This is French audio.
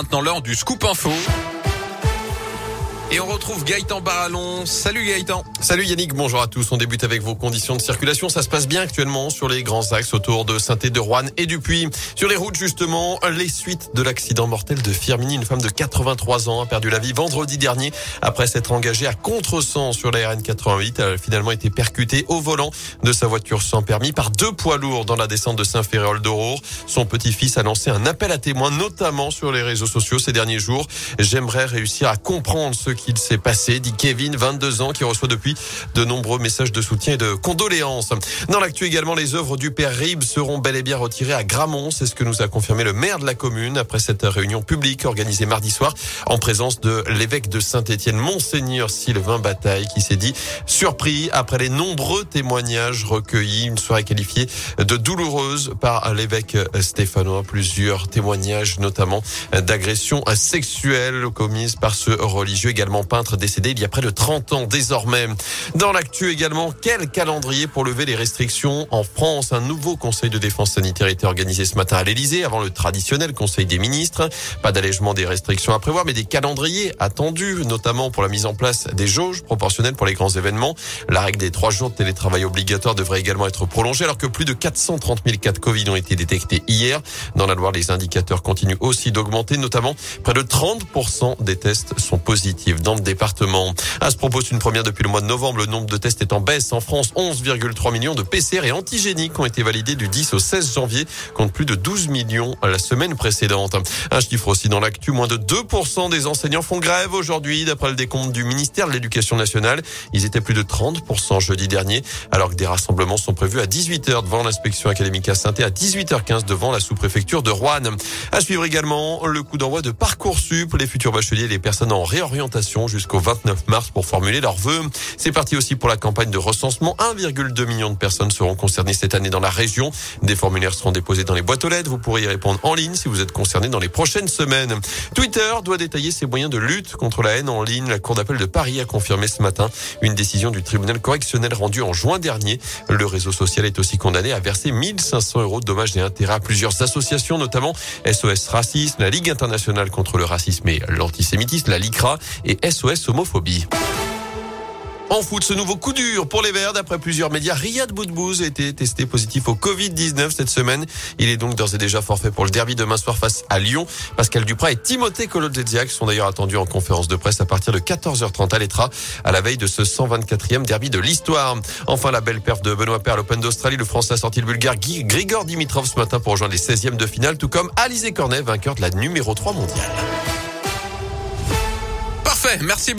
Maintenant l'heure du scoop info. Et on retrouve Gaëtan Barallon. Salut Gaëtan. Salut Yannick, bonjour à tous. On débute avec vos conditions de circulation. Ça se passe bien actuellement sur les grands axes autour de saint de et du Puy. Sur les routes justement, les suites de l'accident mortel de Firmini. Une femme de 83 ans a perdu la vie vendredi dernier après s'être engagée à contre-sens sur la RN88. Elle a finalement été percutée au volant de sa voiture sans permis par deux poids lourds dans la descente de Saint-Féréol d'Aurore. Son petit-fils a lancé un appel à témoins, notamment sur les réseaux sociaux ces derniers jours. J'aimerais réussir à comprendre ce qu'il s'est passé, dit Kevin, 22 ans, qui reçoit depuis de nombreux messages de soutien et de condoléances. Dans l'actu également, les œuvres du père Rib seront bel et bien retirées à Gramont. C'est ce que nous a confirmé le maire de la commune après cette réunion publique organisée mardi soir en présence de l'évêque de Saint-Étienne, Monseigneur Sylvain Bataille, qui s'est dit surpris après les nombreux témoignages recueillis. Une soirée qualifiée de douloureuse par l'évêque stéphanois. Plusieurs témoignages, notamment d'agressions sexuelles commises par ce religieux également peintre décédé il y a près de 30 ans désormais. Dans l'actu également, quel calendrier pour lever les restrictions en France? Un nouveau conseil de défense sanitaire été organisé ce matin à l'Elysée avant le traditionnel conseil des ministres. Pas d'allègement des restrictions à prévoir, mais des calendriers attendus, notamment pour la mise en place des jauges proportionnelles pour les grands événements. La règle des trois jours de télétravail obligatoire devrait également être prolongée alors que plus de 430 000 cas de Covid ont été détectés hier. Dans la Loire, les indicateurs continuent aussi d'augmenter, notamment près de 30% des tests sont positifs dans le département. À ce propos, une première depuis le mois de novembre. Le nombre de tests est en baisse. En France, 11,3 millions de PCR et antigéniques ont été validés du 10 au 16 janvier, contre plus de 12 millions la semaine précédente. Un chiffre aussi dans l'actu, moins de 2% des enseignants font grève aujourd'hui, d'après le décompte du ministère de l'Éducation nationale. Ils étaient plus de 30% jeudi dernier, alors que des rassemblements sont prévus à 18h devant l'inspection académique à saint et à 18h15 devant la sous-préfecture de Rouen. À suivre également le coup d'envoi de Parcoursup, les futurs bacheliers et les personnes en réorientation jusqu'au 29 mars pour formuler leurs vœux. C'est parti aussi pour la campagne de recensement. 1,2 million de personnes seront concernées cette année dans la région. Des formulaires seront déposés dans les boîtes aux lettres. Vous pourrez y répondre en ligne si vous êtes concerné dans les prochaines semaines. Twitter doit détailler ses moyens de lutte contre la haine en ligne. La Cour d'appel de Paris a confirmé ce matin une décision du tribunal correctionnel rendue en juin dernier. Le réseau social est aussi condamné à verser 1500 euros de dommages et intérêts à plusieurs associations, notamment SOS Racisme, la Ligue internationale contre le racisme et l'antisémitisme, la LICRA et SOS Homophobie. En foot, ce nouveau coup dur pour les Verts. D'après plusieurs médias, Riyad Boudbouz a été testé positif au Covid-19 cette semaine. Il est donc d'ores et déjà forfait pour le derby demain soir face à Lyon. Pascal Duprat et Timothée Kolodziejczak sont d'ailleurs attendus en conférence de presse à partir de 14h30 à l'Etra, à la veille de ce 124e derby de l'histoire. Enfin, la belle perf de Benoît Père l'Open d'Australie. Le Français a sorti le bulgare Grigor Dimitrov ce matin pour rejoindre les 16e de finale, tout comme Alizé Cornet, vainqueur de la numéro 3 mondiale. Merci beaucoup.